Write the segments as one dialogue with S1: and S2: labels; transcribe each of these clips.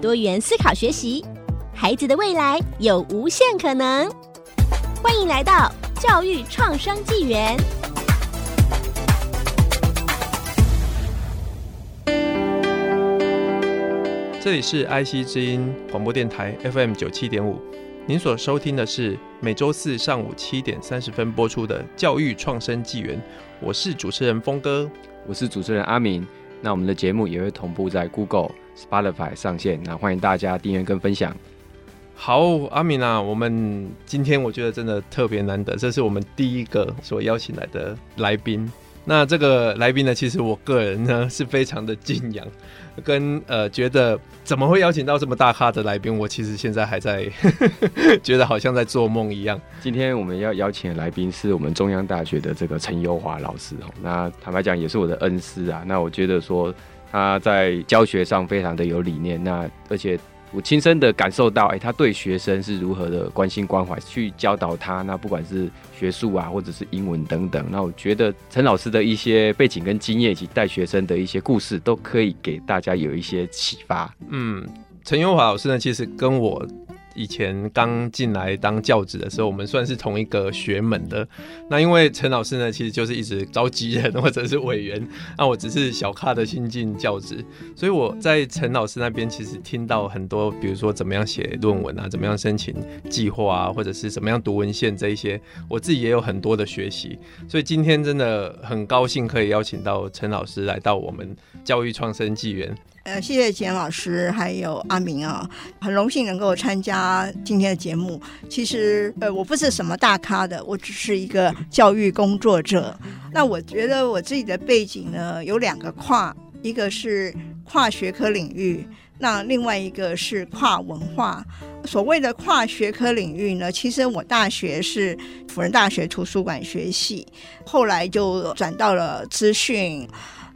S1: 多元思考学习，孩子的未来有无限可能。欢迎来到教育创生纪元。
S2: 这里是 IC 之音广播电台 FM 九七点五，您所收听的是每周四上午七点三十分播出的教育创生纪元。我是主持人峰哥，
S3: 我是主持人阿明。那我们的节目也会同步在 Google、Spotify 上线，那欢迎大家订阅跟分享。
S2: 好，阿敏啊，我们今天我觉得真的特别难得，这是我们第一个所邀请来的来宾。那这个来宾呢，其实我个人呢是非常的敬仰，跟呃觉得怎么会邀请到这么大咖的来宾，我其实现在还在 觉得好像在做梦一样。
S3: 今天我们要邀请的来宾是我们中央大学的这个陈优华老师哦，那坦白讲也是我的恩师啊。那我觉得说他在教学上非常的有理念，那而且。我亲身的感受到，哎、他对学生是如何的关心关怀，去教导他。那不管是学术啊，或者是英文等等，那我觉得陈老师的一些背景跟经验，以及带学生的一些故事，都可以给大家有一些启发。
S2: 嗯，陈永华老师呢，其实跟我。以前刚进来当教职的时候，我们算是同一个学门的。那因为陈老师呢，其实就是一直召集人或者是委员，那我只是小咖的新进教职，所以我在陈老师那边其实听到很多，比如说怎么样写论文啊，怎么样申请计划啊，或者是怎么样读文献这一些，我自己也有很多的学习。所以今天真的很高兴可以邀请到陈老师来到我们教育创生纪元。
S4: 呃，谢谢简老师，还有阿明啊，很荣幸能够参加今天的节目。其实，呃，我不是什么大咖的，我只是一个教育工作者。那我觉得我自己的背景呢，有两个跨，一个是跨学科领域，那另外一个是跨文化。所谓的跨学科领域呢，其实我大学是辅仁大学图书馆学系，后来就转到了资讯。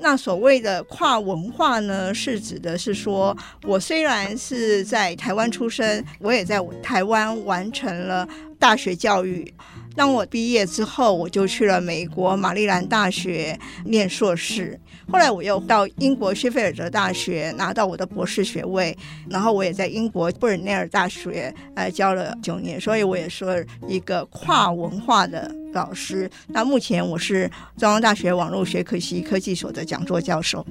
S4: 那所谓的跨文化呢，是指的是说，我虽然是在台湾出生，我也在台湾完成了大学教育。当我毕业之后，我就去了美国马里兰大学念硕士。后来我又到英国谢菲尔德大学拿到我的博士学位，然后我也在英国布尔内尔大学呃教了九年，所以我也说一个跨文化的老师。那目前我是中央大学网络学科系科技所的讲座教授。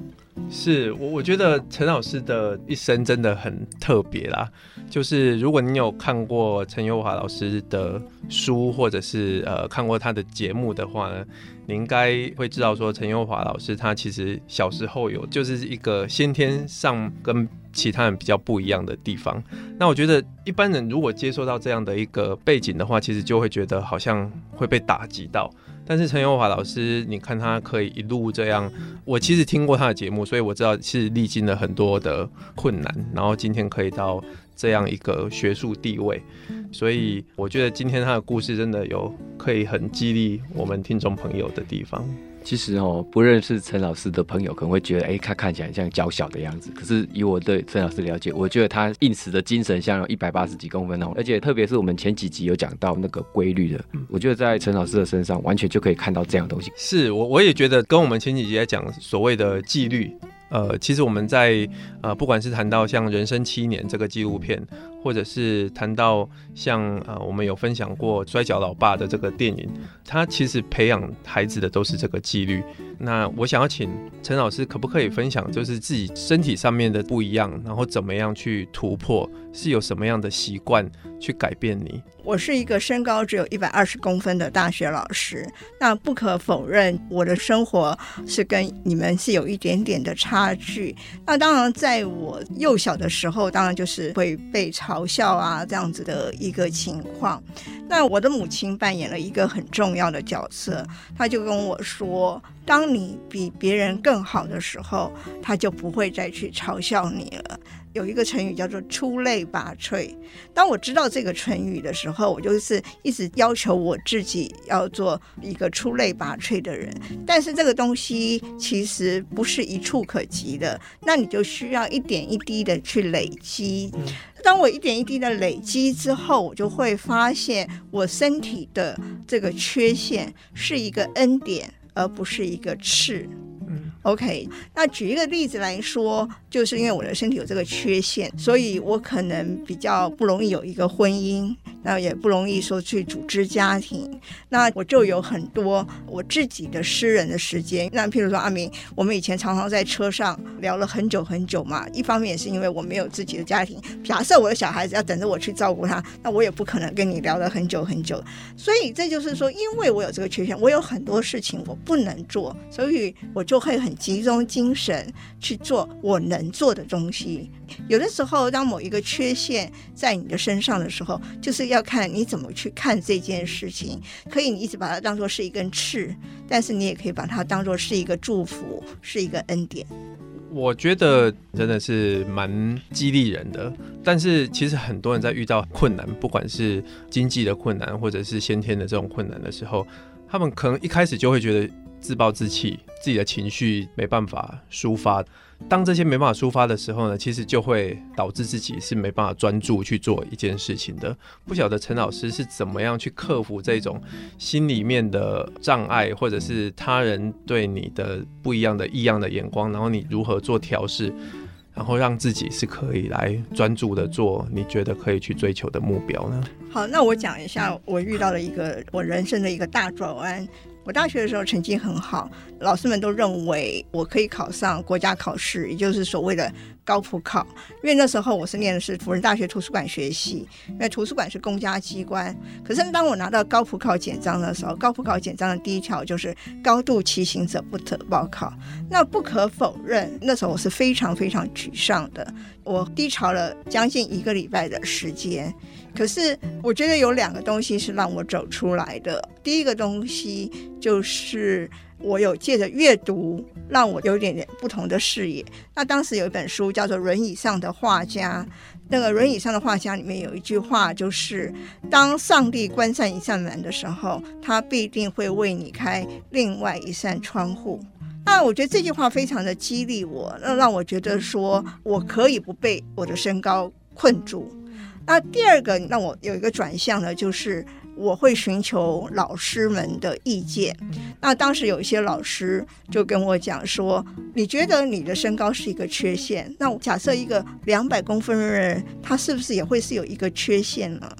S2: 是我，我觉得陈老师的一生真的很特别啦。就是如果你有看过陈友华老师的书，或者是呃看过他的节目的话呢，你应该会知道说陈友华老师他其实小时候有就是一个先天上跟其他人比较不一样的地方。那我觉得一般人如果接受到这样的一个背景的话，其实就会觉得好像会被打击到。但是陈友华老师，你看他可以一路这样，我其实听过他的节目，所以我知道是历经了很多的困难，然后今天可以到这样一个学术地位，所以我觉得今天他的故事真的有可以很激励我们听众朋友的地方。
S3: 其实哦，不认识陈老师的朋友可能会觉得，哎，他看起来像娇小的样子。可是以我对陈老师了解，我觉得他硬实的精神像有一百八十几公分哦。而且特别是我们前几集有讲到那个规律的，我觉得在陈老师的身上完全就可以看到这样的东西。
S2: 是我我也觉得跟我们前几集在讲所谓的纪律。呃，其实我们在呃，不管是谈到像《人生七年》这个纪录片，或者是谈到像呃，我们有分享过《摔跤老爸》的这个电影，他其实培养孩子的都是这个纪律。那我想要请陈老师，可不可以分享，就是自己身体上面的不一样，然后怎么样去突破，是有什么样的习惯去改变你？
S4: 我是一个身高只有一百二十公分的大学老师，那不可否认，我的生活是跟你们是有一点点的差距。那当然，在我幼小的时候，当然就是会被超嘲笑啊，这样子的一个情况。那我的母亲扮演了一个很重要的角色，她就跟我说：“当你比别人更好的时候，她就不会再去嘲笑你了。”有一个成语叫做出类拔萃。当我知道这个成语的时候，我就是一直要求我自己要做一个出类拔萃的人。但是这个东西其实不是一触可及的，那你就需要一点一滴的去累积。当我一点一滴的累积之后，我就会发现我身体的这个缺陷是一个恩典，而不是一个刺。OK，那举一个例子来说，就是因为我的身体有这个缺陷，所以我可能比较不容易有一个婚姻，那也不容易说去组织家庭，那我就有很多我自己的私人的时间。那譬如说阿明，我们以前常常在车上聊了很久很久嘛，一方面也是因为我没有自己的家庭，假设我的小孩子要等着我去照顾他，那我也不可能跟你聊了很久很久。所以这就是说，因为我有这个缺陷，我有很多事情我不能做，所以我就会很。集中精神去做我能做的东西。有的时候，当某一个缺陷在你的身上的时候，就是要看你怎么去看这件事情。可以，你一直把它当做是一根刺，但是你也可以把它当做是一个祝福，是一个恩典。
S2: 我觉得真的是蛮激励人的。但是，其实很多人在遇到困难，不管是经济的困难，或者是先天的这种困难的时候，他们可能一开始就会觉得。自暴自弃，自己的情绪没办法抒发。当这些没办法抒发的时候呢，其实就会导致自己是没办法专注去做一件事情的。不晓得陈老师是怎么样去克服这种心里面的障碍，或者是他人对你的不一样的异样的眼光，然后你如何做调试，然后让自己是可以来专注的做你觉得可以去追求的目标呢？
S4: 好，那我讲一下我遇到了一个我人生的一个大转弯。我大学的时候成绩很好，老师们都认为我可以考上国家考试，也就是所谓的高普考。因为那时候我是念的是辅仁大学图书馆学系，因为图书馆是公家机关。可是当我拿到高普考简章的时候，高普考简章的第一条就是高度骑行者不得报考。那不可否认，那时候我是非常非常沮丧的，我低潮了将近一个礼拜的时间。可是我觉得有两个东西是让我走出来的。第一个东西就是我有借着阅读，让我有一点点不同的视野。那当时有一本书叫做《轮椅上的画家》，那个《轮椅上的画家》里面有一句话，就是当上帝关上一扇门的时候，他必定会为你开另外一扇窗户。那我觉得这句话非常的激励我，那让我觉得说我可以不被我的身高困住。那第二个让我有一个转向呢，就是我会寻求老师们的意见。那当时有一些老师就跟我讲说：“你觉得你的身高是一个缺陷？那假设一个两百公分的人，他是不是也会是有一个缺陷呢？”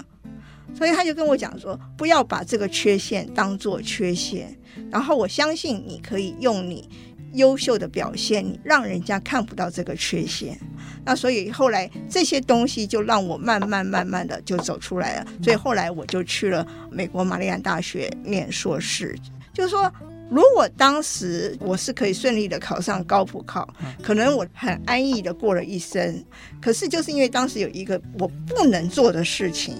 S4: 所以他就跟我讲说：“不要把这个缺陷当做缺陷，然后我相信你可以用你。”优秀的表现，你让人家看不到这个缺陷，那所以后来这些东西就让我慢慢慢慢的就走出来了。所以后来我就去了美国玛丽兰大学念硕士。就是说，如果当时我是可以顺利的考上高普考，可能我很安逸的过了一生。可是就是因为当时有一个我不能做的事情，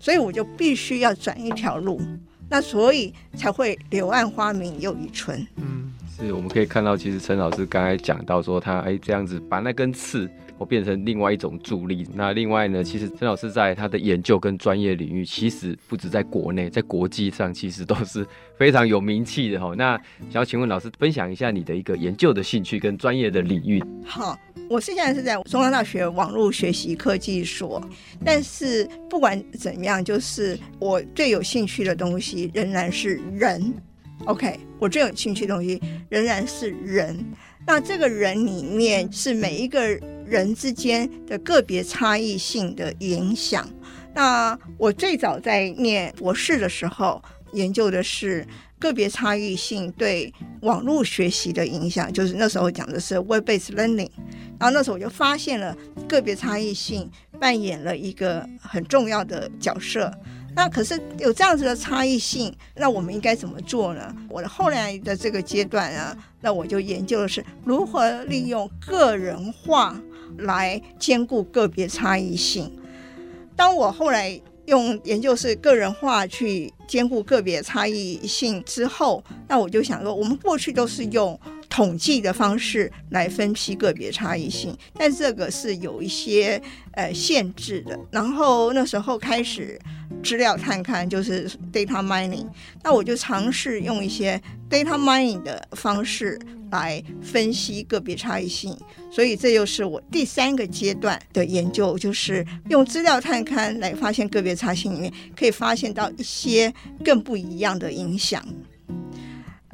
S4: 所以我就必须要转一条路，那所以才会柳暗花明又一村。
S3: 是，我们可以看到，其实陈老师刚才讲到说他，他哎这样子把那根刺，我变成另外一种助力。那另外呢，其实陈老师在他的研究跟专业领域，其实不止在国内，在国际上其实都是非常有名气的哈。那想要请问老师分享一下你的一个研究的兴趣跟专业的领域。
S4: 好，我是现在是在中央大学网络学习科技所，但是不管怎样，就是我最有兴趣的东西仍然是人。OK，我最有兴趣的东西仍然是人。那这个人里面是每一个人之间的个别差异性的影响。那我最早在念博士的时候，研究的是个别差异性对网络学习的影响，就是那时候讲的是 web-based learning。然后那时候我就发现了个别差异性扮演了一个很重要的角色。那可是有这样子的差异性，那我们应该怎么做呢？我的后来的这个阶段啊，那我就研究的是如何利用个人化来兼顾个别差异性。当我后来用研究是个人化去兼顾个别差异性之后，那我就想说，我们过去都是用统计的方式来分析个别差异性，但这个是有一些呃限制的。然后那时候开始资料探勘，就是 data mining，那我就尝试用一些 data mining 的方式来分析个别差异性。所以这就是我第三个阶段的研究，就是用资料探勘来发现个别差异性里面可以发现到一些更不一样的影响。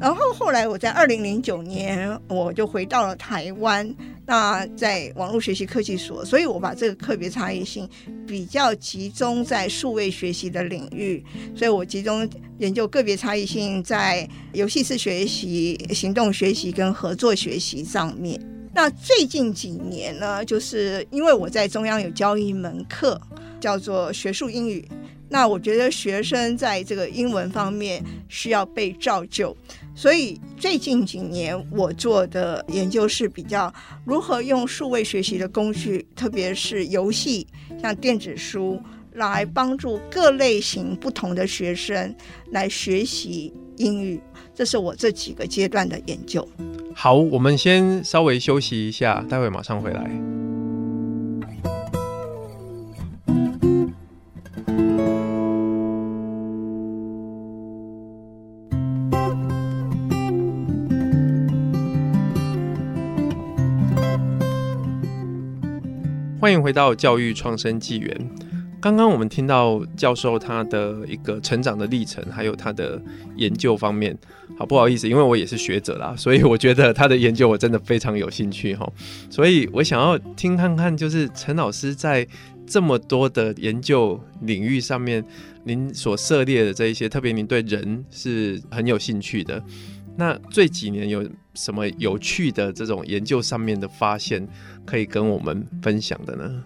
S4: 然后后来我在二零零九年我就回到了台湾，那在网络学习科技所，所以我把这个个别差异性比较集中在数位学习的领域，所以我集中研究个别差异性在游戏式学习、行动学习跟合作学习上面。那最近几年呢，就是因为我在中央有教一门课，叫做学术英语。那我觉得学生在这个英文方面需要被照旧，所以最近几年我做的研究是比较如何用数位学习的工具，特别是游戏，像电子书，来帮助各类型不同的学生来学习英语。这是我这几个阶段的研究。
S2: 好，我们先稍微休息一下，待会马上回来。欢迎回到教育创生纪元。刚刚我们听到教授他的一个成长的历程，还有他的研究方面。好，不好意思，因为我也是学者啦，所以我觉得他的研究我真的非常有兴趣哈。所以我想要听看看，就是陈老师在这么多的研究领域上面，您所涉猎的这一些，特别您对人是很有兴趣的。那这几年有什么有趣的这种研究上面的发现？可以跟我们分享的呢？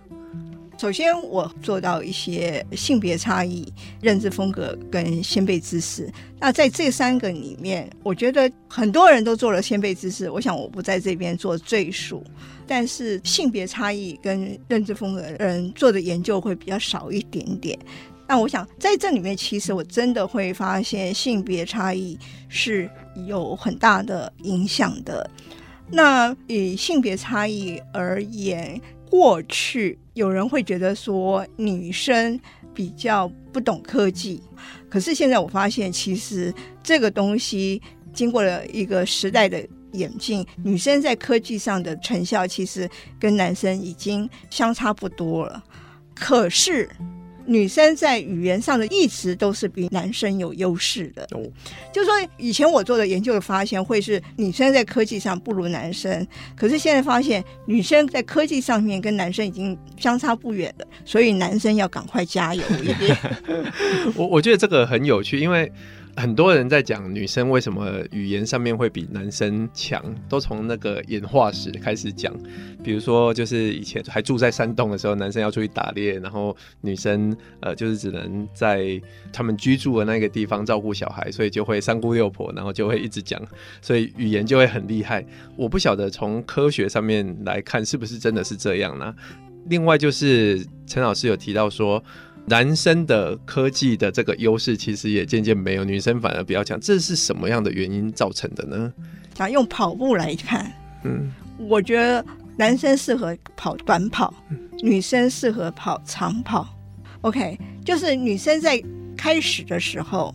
S4: 首先，我做到一些性别差异、认知风格跟先辈知识。那在这三个里面，我觉得很多人都做了先辈知识，我想我不在这边做赘述。但是性别差异跟认知风格的人做的研究会比较少一点点。那我想在这里面，其实我真的会发现性别差异是有很大的影响的。那以性别差异而言，过去有人会觉得说女生比较不懂科技，可是现在我发现，其实这个东西经过了一个时代的演进，女生在科技上的成效其实跟男生已经相差不多了。可是，女生在语言上的一直都是比男生有优势的。哦，就是说以前我做的研究的发现会是女生在科技上不如男生，可是现在发现女生在科技上面跟男生已经相差不远了，所以男生要赶快加油一点。
S2: 我我觉得这个很有趣，因为。很多人在讲女生为什么语言上面会比男生强，都从那个演化史开始讲。比如说，就是以前还住在山洞的时候，男生要出去打猎，然后女生呃就是只能在他们居住的那个地方照顾小孩，所以就会三姑六婆，然后就会一直讲，所以语言就会很厉害。我不晓得从科学上面来看是不是真的是这样呢？另外就是陈老师有提到说。男生的科技的这个优势其实也渐渐没有，女生反而比较强，这是什么样的原因造成的呢？
S4: 想用跑步来看，
S2: 嗯，
S4: 我觉得男生适合跑短跑，女生适合跑长跑。OK，就是女生在开始的时候，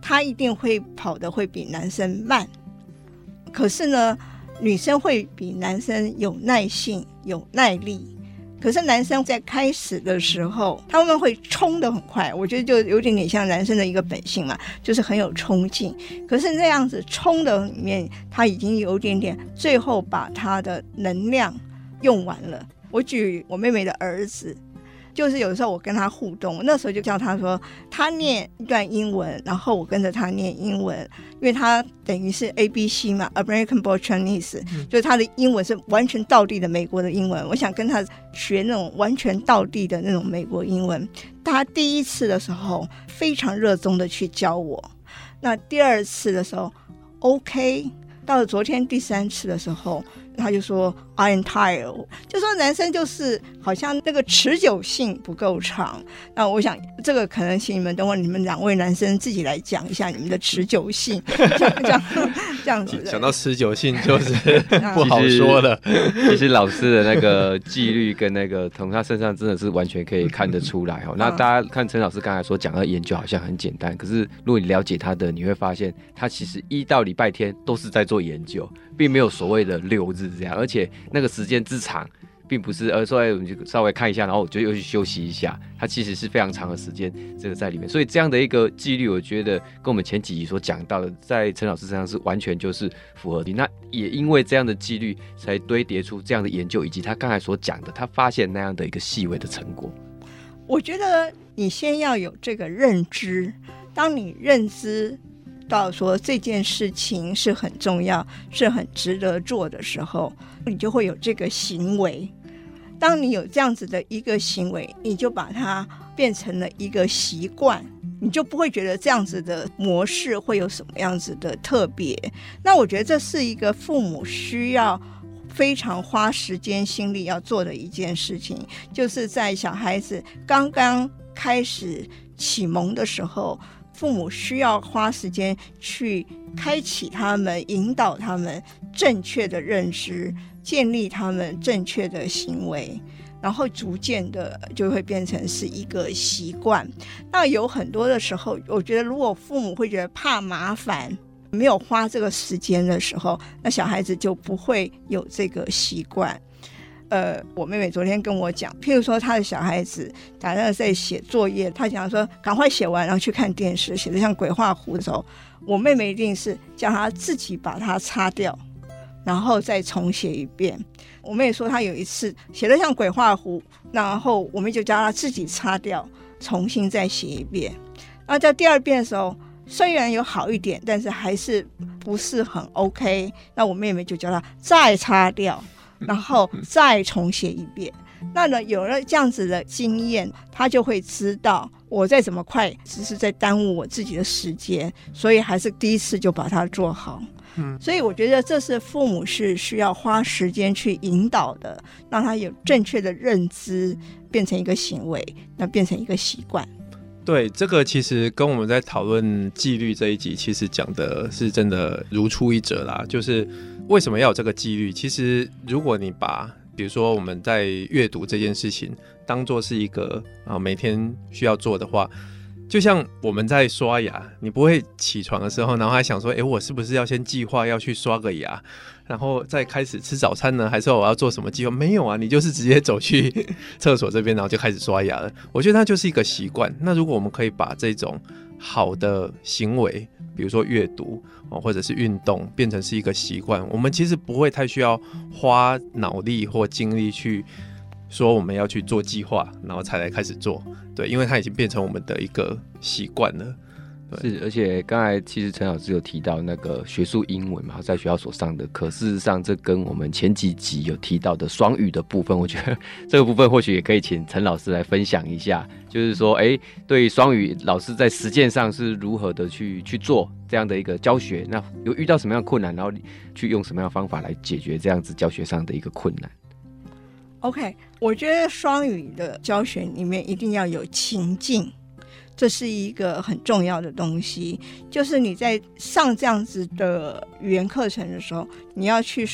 S4: 她一定会跑的会比男生慢，可是呢，女生会比男生有耐性、有耐力。可是男生在开始的时候，他们会冲得很快，我觉得就有点点像男生的一个本性嘛，就是很有冲劲。可是那样子冲的里面，他已经有点点，最后把他的能量用完了。我举我妹妹的儿子。就是有时候我跟他互动，那时候就叫他说，他念一段英文，然后我跟着他念英文，因为他等于是 A B C 嘛，American Born Chinese，就是他的英文是完全倒地的美国的英文。我想跟他学那种完全倒地的那种美国英文。他第一次的时候非常热衷的去教我，那第二次的时候 OK，到了昨天第三次的时候。他就说 I'm tired，就说男生就是好像那个持久性不够长。那我想这个可能请你们等会你们两位男生自己来讲一下你们的持久性，这样 这样子。
S2: 讲到持久性就 是不好说了。
S3: 其实老师的那个纪律跟那个从他身上真的是完全可以看得出来哦。那大家看陈老师刚才说讲的研究好像很简单，可是如果你了解他的，你会发现他其实一到礼拜天都是在做研究，并没有所谓的六日是这样，而且那个时间之长，并不是，而说哎，我们就稍微看一下，然后我就又去休息一下，它其实是非常长的时间，这个在里面，所以这样的一个纪律，我觉得跟我们前几集所讲到的，在陈老师身上是完全就是符合的。那也因为这样的纪律，才堆叠出这样的研究，以及他刚才所讲的，他发现那样的一个细微的成果。
S4: 我觉得你先要有这个认知，当你认知。到说这件事情是很重要，是很值得做的时候，你就会有这个行为。当你有这样子的一个行为，你就把它变成了一个习惯，你就不会觉得这样子的模式会有什么样子的特别。那我觉得这是一个父母需要非常花时间心力要做的一件事情，就是在小孩子刚刚开始启蒙的时候。父母需要花时间去开启他们、引导他们正确的认知，建立他们正确的行为，然后逐渐的就会变成是一个习惯。那有很多的时候，我觉得如果父母会觉得怕麻烦，没有花这个时间的时候，那小孩子就不会有这个习惯。呃，我妹妹昨天跟我讲，譬如说她的小孩子打算在写作业，她讲说赶快写完，然后去看电视，写得像鬼画符的时候，我妹妹一定是叫她自己把它擦掉，然后再重写一遍。我妹说她有一次写得像鬼画符，然后我妹就叫她自己擦掉，重新再写一遍。那在第二遍的时候，虽然有好一点，但是还是不是很 OK。那我妹妹就叫她再擦掉。然后再重写一遍，那呢，有了这样子的经验，他就会知道我再怎么快，只是在耽误我自己的时间，所以还是第一次就把它做好。嗯，所以我觉得这是父母是需要花时间去引导的，让他有正确的认知，变成一个行为，那变成一个习惯。
S2: 对，这个其实跟我们在讨论纪律这一集，其实讲的是真的如出一辙啦，就是。为什么要有这个纪律？其实，如果你把比如说我们在阅读这件事情当做是一个啊每天需要做的话，就像我们在刷牙，你不会起床的时候，然后还想说，诶，我是不是要先计划要去刷个牙，然后再开始吃早餐呢？还是说我要做什么计划？没有啊，你就是直接走去 厕所这边，然后就开始刷牙了。我觉得它就是一个习惯。那如果我们可以把这种好的行为，比如说阅读哦，或者是运动，变成是一个习惯。我们其实不会太需要花脑力或精力去说我们要去做计划，然后才来开始做。对，因为它已经变成我们的一个习惯了。
S3: 是，而且刚才其实陈老师有提到那个学术英文嘛，在学校所上的，课事实上这跟我们前几集有提到的双语的部分，我觉得这个部分或许也可以请陈老师来分享一下，就是说，哎、欸，对双语老师在实践上是如何的去去做这样的一个教学，那有遇到什么样的困难，然后去用什么样的方法来解决这样子教学上的一个困难
S4: ？OK，我觉得双语的教学里面一定要有情境。这是一个很重要的东西，就是你在上这样子的语言课程的时候，你要去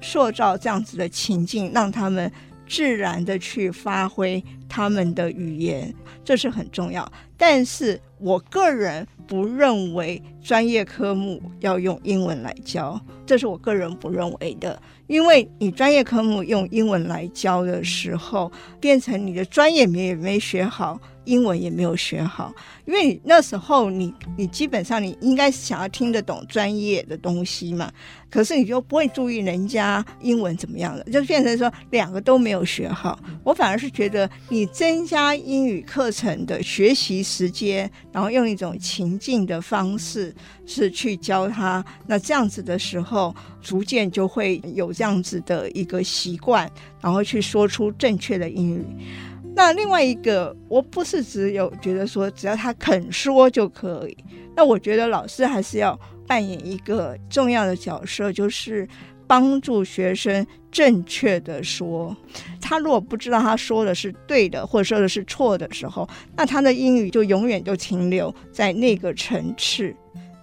S4: 塑造这样子的情境，让他们自然的去发挥他们的语言，这是很重要。但是我个人不认为专业科目要用英文来教，这是我个人不认为的，因为你专业科目用英文来教的时候，变成你的专业没也没学好。英文也没有学好，因为你那时候你你基本上你应该想要听得懂专业的东西嘛，可是你就不会注意人家英文怎么样了，就变成说两个都没有学好。我反而是觉得你你增加英语课程的学习时间，然后用一种情境的方式是去教他，那这样子的时候，逐渐就会有这样子的一个习惯，然后去说出正确的英语。那另外一个，我不是只有觉得说，只要他肯说就可以。那我觉得老师还是要扮演一个重要的角色，就是帮助学生正确的说。他如果不知道他说的是对的，或者说的是错的时候，那他的英语就永远就停留在那个层次，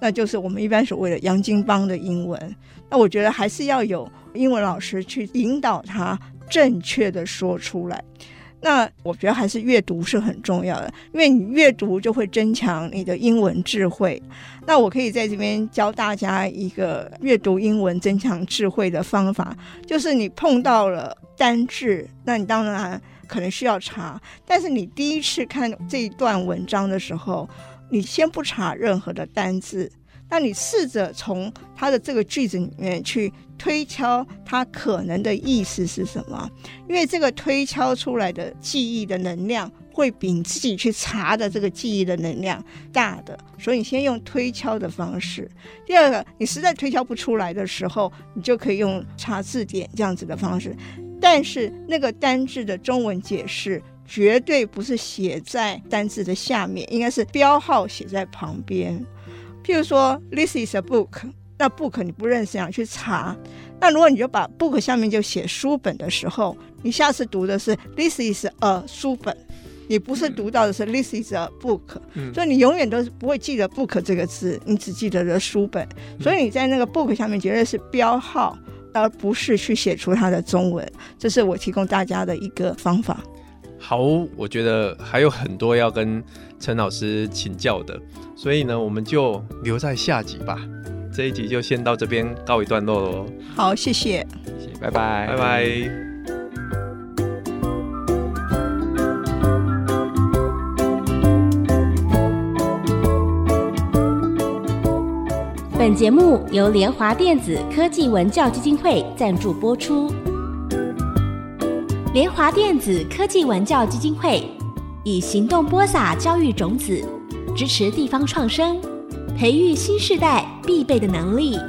S4: 那就是我们一般所谓的洋经邦的英文。那我觉得还是要有英文老师去引导他正确的说出来。那我觉得还是阅读是很重要的，因为你阅读就会增强你的英文智慧。那我可以在这边教大家一个阅读英文增强智慧的方法，就是你碰到了单字，那你当然可能需要查，但是你第一次看这一段文章的时候，你先不查任何的单字。那你试着从他的这个句子里面去推敲它可能的意思是什么？因为这个推敲出来的记忆的能量会比你自己去查的这个记忆的能量大的，所以你先用推敲的方式。第二个，你实在推敲不出来的时候，你就可以用查字典这样子的方式。但是那个单字的中文解释绝对不是写在单字的下面，应该是标号写在旁边。譬如说，This is a book，那 book 你不认识，想去查。那如果你就把 book 下面就写书本的时候，你下次读的是 This is a 书本，你不是读到的是 This is a book，嗯，所以你永远都是不会记得 book 这个字，你只记得的书本。所以你在那个 book 下面绝对是标号，而不是去写出它的中文。这是我提供大家的一个方法。
S2: 好，我觉得还有很多要跟陈老师请教的，所以呢，我们就留在下集吧。这一集就先到这边告一段落喽。
S4: 好，谢谢，谢
S3: 谢，拜拜，
S2: 拜拜。
S1: 本节目由联华电子科技文教基金会赞助播出。联华电子科技文教基金会以行动播撒教育种子，支持地方创生，培育新时代必备的能力。